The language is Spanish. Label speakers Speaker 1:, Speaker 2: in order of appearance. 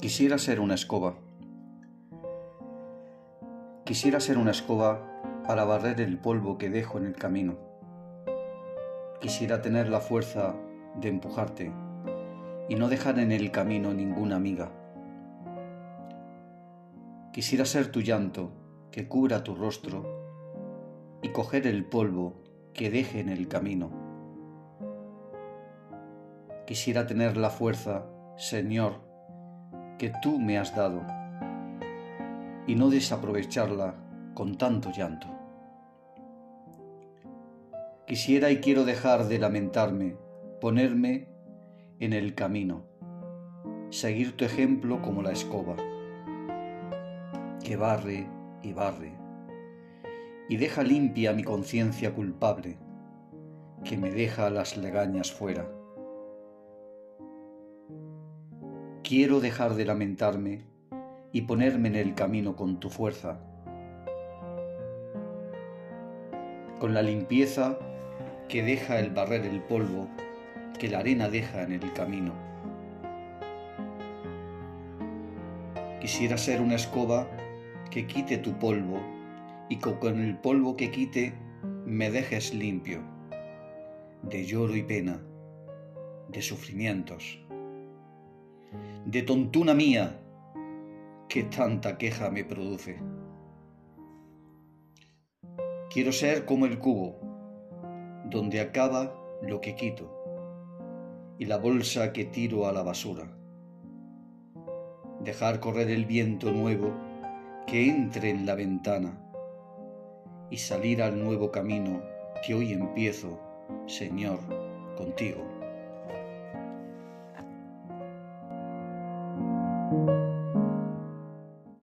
Speaker 1: Quisiera ser una escoba. Quisiera ser una escoba para barrer el polvo que dejo en el camino. Quisiera tener la fuerza de empujarte y no dejar en el camino ninguna amiga. Quisiera ser tu llanto que cubra tu rostro y coger el polvo que deje en el camino. Quisiera tener la fuerza, Señor, que tú me has dado y no desaprovecharla con tanto llanto. Quisiera y quiero dejar de lamentarme, ponerme en el camino, seguir tu ejemplo como la escoba, que barre y barre, y deja limpia mi conciencia culpable, que me deja las legañas fuera. Quiero dejar de lamentarme y ponerme en el camino con tu fuerza, con la limpieza que deja el barrer el polvo que la arena deja en el camino. Quisiera ser una escoba que quite tu polvo y con el polvo que quite me dejes limpio de lloro y pena, de sufrimientos de tontuna mía que tanta queja me produce. Quiero ser como el cubo, donde acaba lo que quito y la bolsa que tiro a la basura. Dejar correr el viento nuevo que entre en la ventana y salir al nuevo camino que hoy empiezo, Señor, contigo.